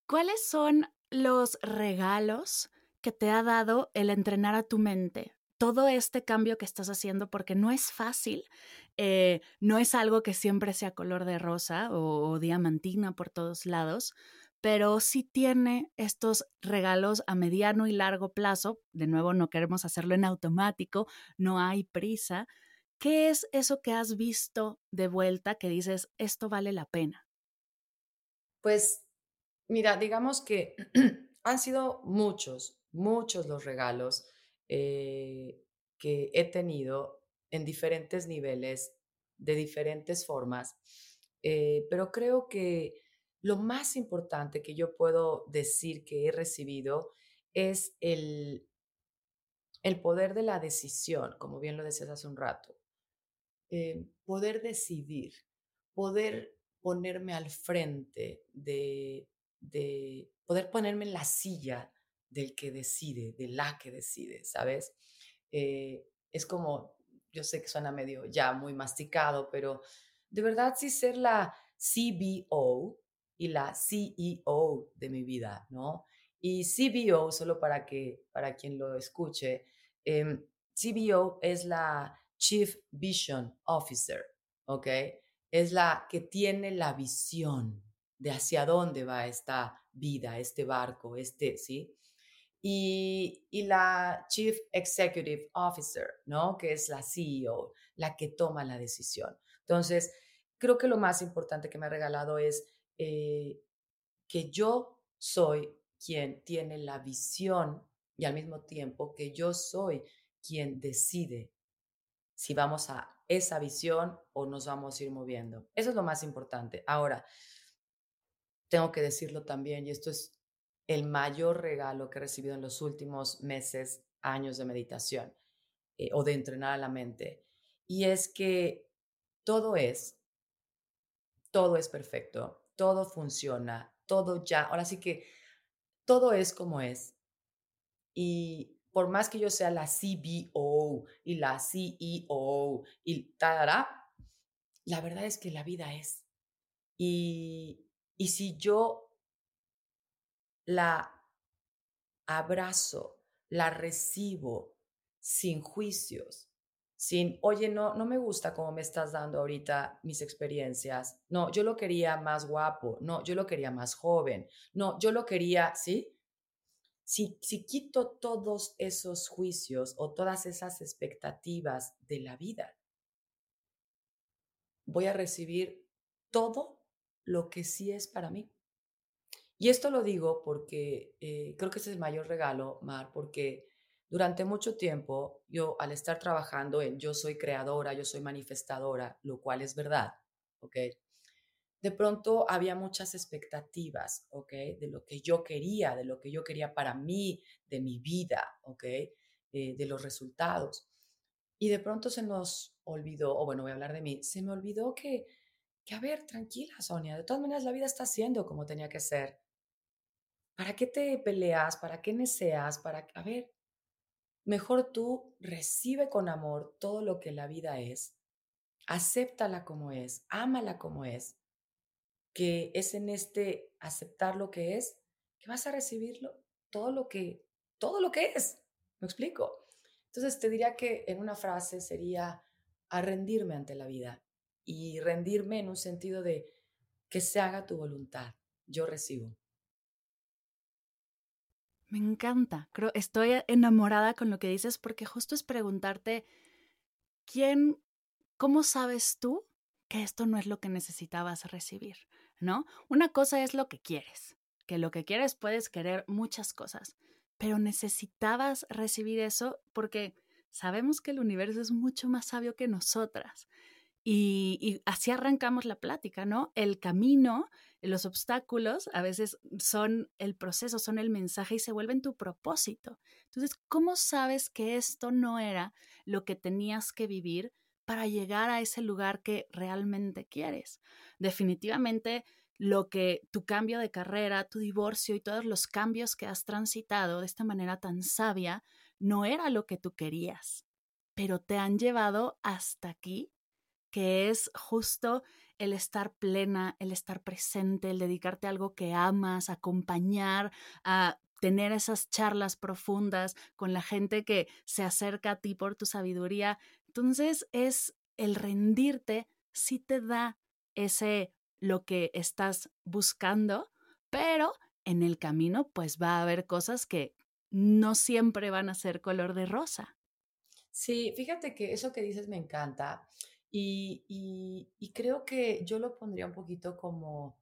¿Cuáles son los regalos que te ha dado el entrenar a tu mente? Todo este cambio que estás haciendo, porque no es fácil, eh, no es algo que siempre sea color de rosa o diamantina por todos lados, pero sí tiene estos regalos a mediano y largo plazo. De nuevo, no queremos hacerlo en automático, no hay prisa. ¿Qué es eso que has visto de vuelta que dices, esto vale la pena? Pues, mira, digamos que han sido muchos, muchos los regalos eh, que he tenido en diferentes niveles, de diferentes formas, eh, pero creo que lo más importante que yo puedo decir que he recibido es el, el poder de la decisión, como bien lo decías hace un rato. Eh, poder decidir, poder ponerme al frente de, de, poder ponerme en la silla del que decide, de la que decide, ¿sabes? Eh, es como, yo sé que suena medio ya muy masticado, pero de verdad sí ser la CBO y la CEO de mi vida, ¿no? Y CBO, solo para, que, para quien lo escuche, eh, CBO es la Chief Vision Officer, ¿ok? Es la que tiene la visión de hacia dónde va esta vida, este barco, este, ¿sí? Y, y, la Chief Executive Officer, ¿no? Que es la CEO, la que toma la decisión. Entonces, creo que lo más importante que me ha regalado es eh, que yo soy quien tiene la visión y al mismo tiempo que yo soy quien decide si vamos a esa visión o nos vamos a ir moviendo. Eso es lo más importante. Ahora, tengo que decirlo también, y esto es el mayor regalo que he recibido en los últimos meses, años de meditación eh, o de entrenar a la mente, y es que todo es, todo es perfecto todo funciona, todo ya, ahora sí que todo es como es. Y por más que yo sea la CBO y la CEO y tal, la verdad es que la vida es. Y, y si yo la abrazo, la recibo sin juicios, sin, oye, no, no me gusta cómo me estás dando ahorita mis experiencias. No, yo lo quería más guapo. No, yo lo quería más joven. No, yo lo quería, ¿sí? Si, si quito todos esos juicios o todas esas expectativas de la vida, voy a recibir todo lo que sí es para mí. Y esto lo digo porque eh, creo que ese es el mayor regalo, Mar, porque durante mucho tiempo, yo al estar trabajando en yo soy creadora, yo soy manifestadora, lo cual es verdad, ¿ok? De pronto había muchas expectativas, ¿ok? De lo que yo quería, de lo que yo quería para mí, de mi vida, ¿ok? Eh, de los resultados. Y de pronto se nos olvidó, o bueno, voy a hablar de mí, se me olvidó que, que, a ver, tranquila, Sonia, de todas maneras la vida está siendo como tenía que ser. ¿Para qué te peleas? ¿Para qué neceas? ¿Para, a ver, mejor tú recibe con amor todo lo que la vida es, acéptala como es, ámala como es, que es en este aceptar lo que es, que vas a recibirlo todo lo que, todo lo que es. ¿Me explico? Entonces te diría que en una frase sería a rendirme ante la vida y rendirme en un sentido de que se haga tu voluntad. Yo recibo. Me encanta. Creo estoy enamorada con lo que dices porque justo es preguntarte quién cómo sabes tú que esto no es lo que necesitabas recibir, ¿no? Una cosa es lo que quieres, que lo que quieres puedes querer muchas cosas, pero necesitabas recibir eso porque sabemos que el universo es mucho más sabio que nosotras. Y, así arrancamos la plática, ¿no? El camino, los obstáculos a veces son el proceso, son el mensaje y se vuelven tu propósito. Entonces, ¿cómo sabes que esto no era lo que tenías que vivir para llegar a ese lugar que realmente quieres? Definitivamente lo que tu cambio de carrera, tu divorcio y todos los cambios que has transitado de esta manera tan sabia no era lo que tú querías, pero te han llevado hasta aquí, que es justo el estar plena, el estar presente, el dedicarte a algo que amas, acompañar, a tener esas charlas profundas con la gente que se acerca a ti por tu sabiduría. Entonces es el rendirte, si te da ese lo que estás buscando, pero en el camino pues va a haber cosas que no siempre van a ser color de rosa. Sí, fíjate que eso que dices me encanta y, creo que yo lo pondría un poquito como,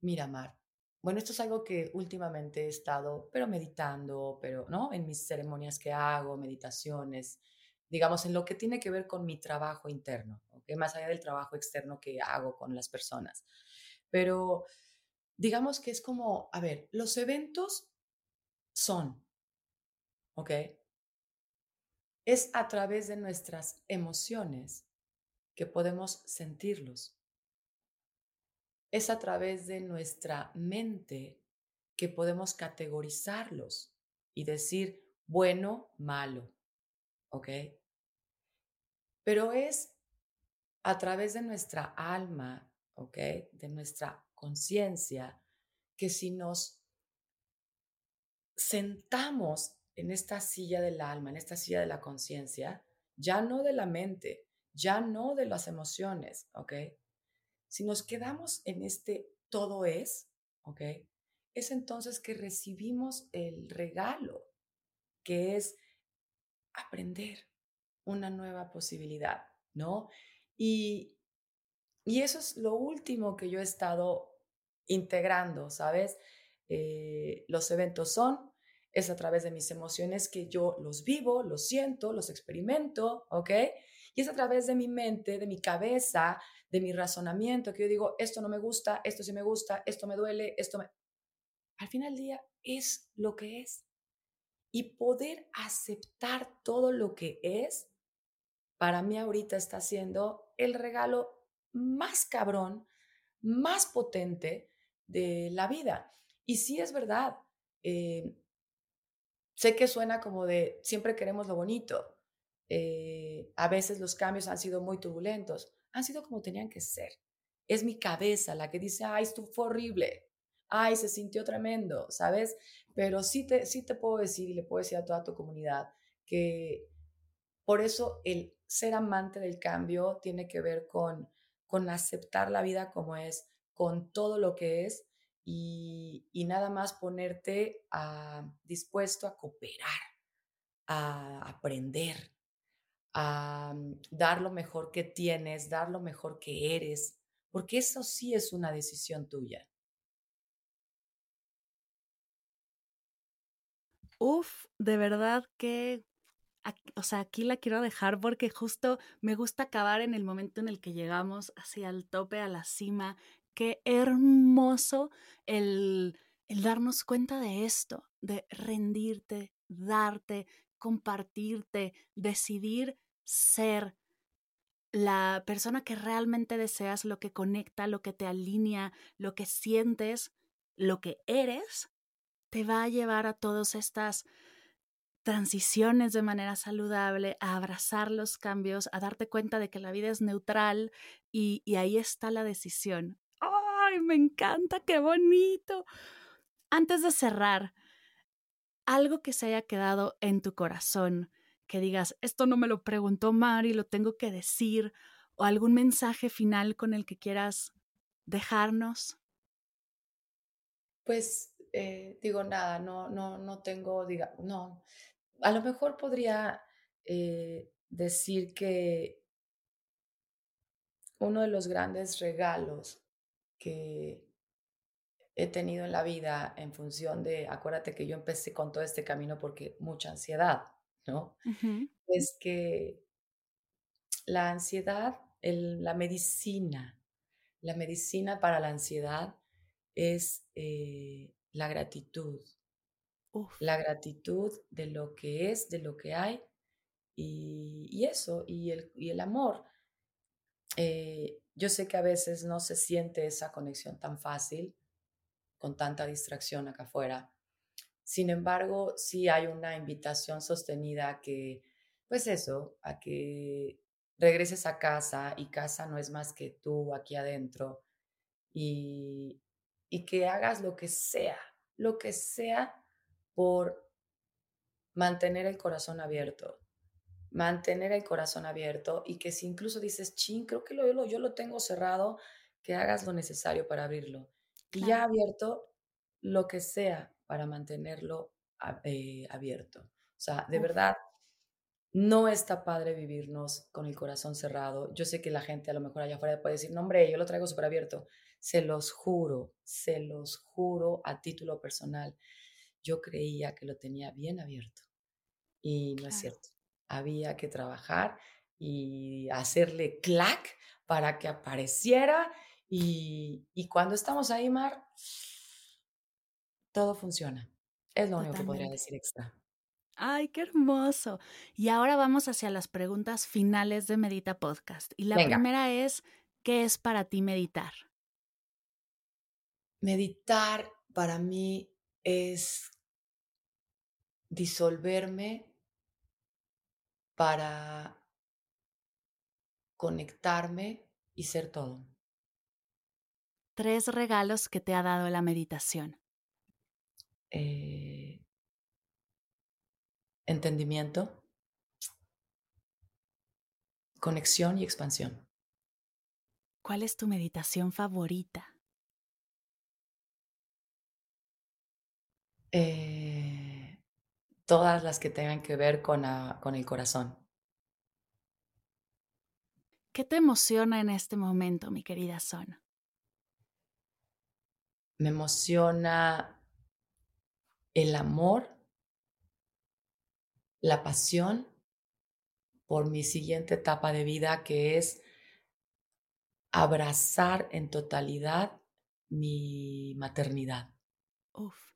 mira, Mar, bueno, esto es algo que últimamente he estado, pero meditando, pero, ¿no? En mis ceremonias que hago, meditaciones, digamos, en lo que tiene que ver con mi trabajo interno, ¿ok? Más allá del trabajo externo que hago con las personas. Pero digamos que es como, a ver, los eventos son, ¿ok? Es a través de nuestras emociones que podemos sentirlos. Es a través de nuestra mente que podemos categorizarlos y decir bueno, malo, ¿ok? Pero es a través de nuestra alma, ¿ok? De nuestra conciencia, que si nos sentamos en esta silla del alma, en esta silla de la conciencia, ya no de la mente, ya no de las emociones, ¿ok? Si nos quedamos en este todo es, ¿ok? Es entonces que recibimos el regalo, que es aprender, una nueva posibilidad, ¿no? Y, y eso es lo último que yo he estado integrando, ¿sabes? Eh, los eventos son, es a través de mis emociones que yo los vivo, los siento, los experimento, ¿ok? Y es a través de mi mente, de mi cabeza, de mi razonamiento, que yo digo, esto no me gusta, esto sí me gusta, esto me duele, esto me... Al final del día es lo que es. Y poder aceptar todo lo que es para mí ahorita está siendo el regalo más cabrón, más potente de la vida. Y sí es verdad, eh, sé que suena como de siempre queremos lo bonito. Eh, a veces los cambios han sido muy turbulentos, han sido como tenían que ser. Es mi cabeza la que dice, ay, esto fue horrible, ay, se sintió tremendo, ¿sabes? Pero sí te, sí te puedo decir y le puedo decir a toda tu comunidad que por eso el ser amante del cambio tiene que ver con, con aceptar la vida como es, con todo lo que es y, nada más ponerte a, dispuesto a cooperar, a aprender, a dar lo mejor que tienes, dar lo mejor que eres, porque eso sí es una decisión tuya. Uf, de verdad que o sea, aquí la quiero dejar porque justo me gusta acabar en el momento en el que llegamos hacia el tope, a la cima. Qué hermoso el, el darnos cuenta de esto, de rendirte, darte, compartirte, decidir ser la persona que realmente deseas, lo que conecta, lo que te alinea, lo que sientes, lo que eres, te va a llevar a todas estas transiciones de manera saludable, a abrazar los cambios, a darte cuenta de que la vida es neutral y, ahí está la decisión. ¡Ay, me encanta! ¡Qué bonito! Antes de cerrar, algo que se haya quedado en tu corazón, que digas, esto no me lo preguntó Mari, lo tengo que decir, o algún mensaje final con el que quieras dejarnos. Pues eh, digo nada, no, no, no tengo, diga, no, a lo mejor podría eh, decir que uno de los grandes regalos que he tenido en la vida en función de, acuérdate que yo empecé con todo este camino porque mucha ansiedad, ¿no? Es que la ansiedad, la medicina, la medicina para la ansiedad es eh, la gratitud. La gratitud de lo que es, de lo que hay y, eso, y el, y el amor. Eh, yo sé que a veces no se siente esa conexión tan fácil con tanta distracción acá afuera. Sin embargo, sí hay una invitación sostenida a que, pues eso, a que regreses a casa y casa no es más que tú aquí adentro y, y que hagas lo que sea, lo que sea por mantener el corazón abierto, mantener el corazón abierto y que si incluso dices, ching, creo que lo, yo lo tengo cerrado, que hagas lo necesario para abrirlo. Y ya abierto, lo que sea para mantenerlo eh, abierto. O sea, de verdad, no está padre vivirnos con el corazón cerrado. Yo sé que la gente a lo mejor allá afuera puede decir, no, hombre, yo lo traigo súper abierto. Se los juro, se los juro a título personal yo creía que lo tenía bien abierto y no es cierto. Había que trabajar y hacerle clac para que apareciera y, cuando estamos ahí, Mar, todo funciona. Es lo único que podría decir extra. Ay, qué hermoso. Y ahora vamos hacia las preguntas finales de Medita Podcast. Y la primera es, ¿qué es para ti meditar? Meditar para mí es disolverme para conectarme y ser todo. Tres regalos que te ha dado la meditación. Eh, entendimiento, conexión y expansión. ¿Cuál es tu meditación favorita? Eh, todas las que tengan que ver con, con el corazón. ¿Qué te emociona en este momento, mi querida Son? Me emociona el amor, la pasión por mi siguiente etapa de vida, que es abrazar en totalidad mi maternidad. Uf.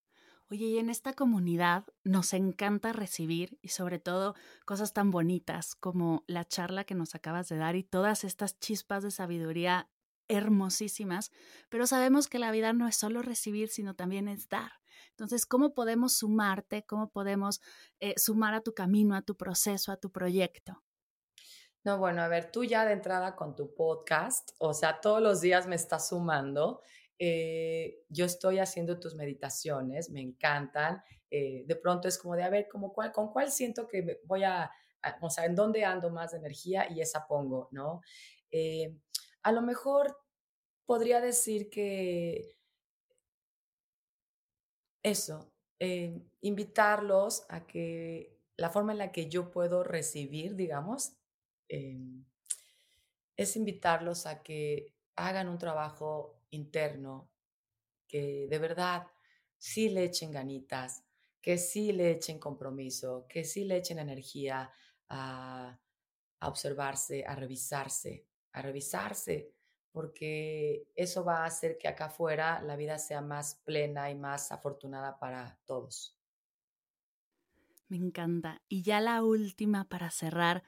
Oye, y en esta comunidad nos encanta recibir y sobre todo cosas tan bonitas como la charla que nos acabas de dar y todas estas chispas de sabiduría hermosísimas, pero sabemos que la vida no es solo recibir, sino también es dar. Entonces, ¿cómo podemos sumarte? ¿Cómo podemos eh, sumar a tu camino, a tu proceso, a tu proyecto? No, bueno, a ver, tú ya de entrada con tu podcast, o sea, todos los días me estás sumando eh, yo estoy haciendo tus meditaciones, me encantan. Eh, de pronto es como de, a ver, como cuál, con cuál siento que voy a, o sea, en dónde ando más de energía y esa pongo, ¿no? A lo mejor podría decir que eso, invitarlos a que la forma en la que yo puedo recibir, digamos, es invitarlos a que hagan un trabajo interno, que de verdad sí le echen ganitas, que sí le echen compromiso, que sí le echen energía a, observarse, a revisarse, a revisarse, porque eso va a hacer que acá afuera la vida sea más plena y más afortunada para todos. Me encanta. Y ya la última para cerrar,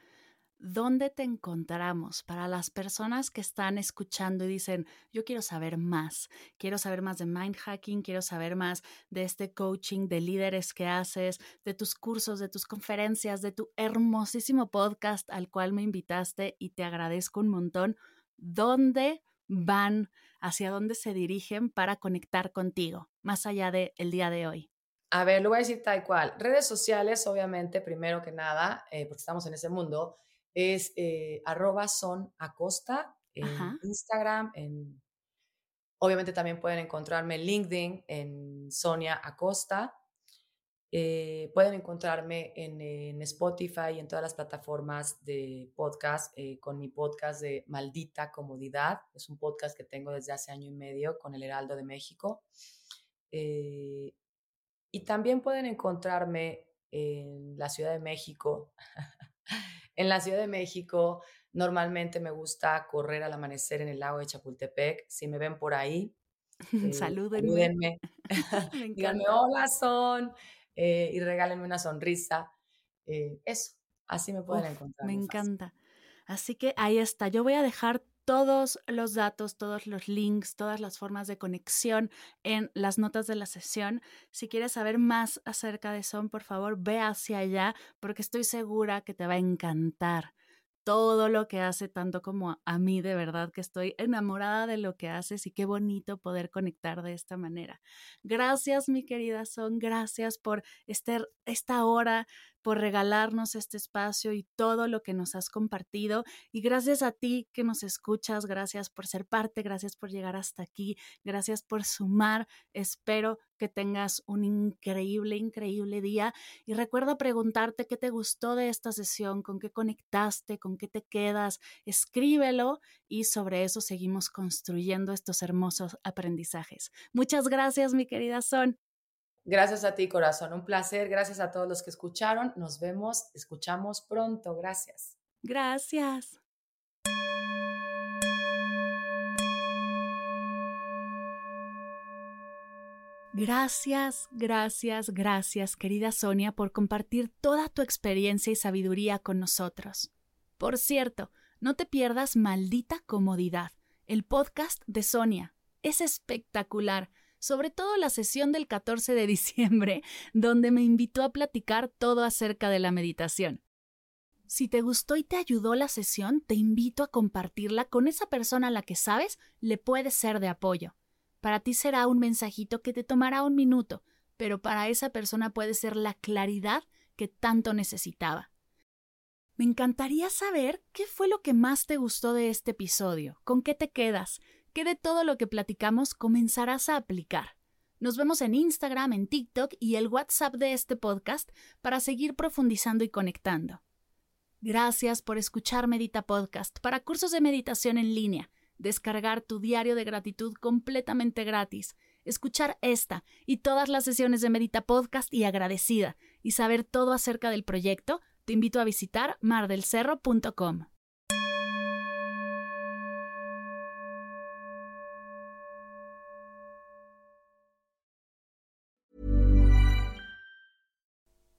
¿dónde te encontramos para las personas que están escuchando y dicen, yo quiero saber más, quiero saber más de mind hacking, quiero saber más de este coaching de líderes que haces, de tus cursos, de tus conferencias, de tu hermosísimo podcast al cual me invitaste y te agradezco un montón? ¿Dónde van, hacia dónde se dirigen para conectar contigo, más allá del el día de hoy? A ver, lo voy a decir tal cual. Redes sociales, obviamente, primero que nada, eh, porque estamos en ese mundo, es eh, arroba son acosta en Instagram, en, obviamente también pueden encontrarme en LinkedIn en Sonia Acosta. Eh, pueden encontrarme en, Spotify y en todas las plataformas de podcast con mi podcast de Maldita Comodidad. Es un podcast que tengo desde hace año y medio con el Heraldo de México. Y también pueden encontrarme en la Ciudad de México. en la Ciudad de México normalmente me gusta correr al amanecer en el lago de Chapultepec. Si me ven por ahí, eh, salúdenme. Díganme hola, son, eh, y regálenme una sonrisa. Eh, eso, así me pueden encontrar. Me encanta. Así que ahí está. Yo voy a dejar todos los datos, todos los links, todas las formas de conexión en las notas de la sesión. Si quieres saber más acerca de Son, por favor, ve hacia allá porque estoy segura que te va a encantar todo lo que hace, tanto como a mí, de verdad que estoy enamorada de lo que haces y qué bonito poder conectar de esta manera. Gracias, mi querida Son, gracias por este, esta hora por regalarnos este espacio y todo lo que nos has compartido. Y gracias a ti que nos escuchas, gracias por ser parte, gracias por llegar hasta aquí, gracias por sumar. Espero que tengas un increíble, increíble día. Y recuerda preguntarte qué te gustó de esta sesión, con qué conectaste, con qué te quedas. Escríbelo y sobre eso seguimos construyendo estos hermosos aprendizajes. Muchas gracias, mi querida Son. Gracias a ti, corazón. Un placer. Gracias a todos los que escucharon. Nos vemos, escuchamos pronto. Gracias. Gracias. Gracias, gracias, gracias, querida Sonia, por compartir toda tu experiencia y sabiduría con nosotros. Por cierto, no te pierdas Maldita Comodidad, el podcast de Sonia. Es espectacular sobre todo la sesión del 14 de diciembre, donde me invitó a platicar todo acerca de la meditación. Si te gustó y te ayudó la sesión, te invito a compartirla con esa persona a la que sabes le puede ser de apoyo. Para ti será un mensajito que te tomará un minuto, pero para esa persona puede ser la claridad que tanto necesitaba. Me encantaría saber qué fue lo que más te gustó de este episodio, con qué te quedas, que de todo lo que platicamos comenzarás a aplicar. Nos vemos en Instagram, en TikTok y el WhatsApp de este podcast para seguir profundizando y conectando. Gracias por escuchar Medita Podcast para cursos de meditación en línea, descargar tu diario de gratitud completamente gratis, escuchar esta y todas las sesiones de Medita Podcast y agradecida y saber todo acerca del proyecto, te invito a visitar mardelcerro.com.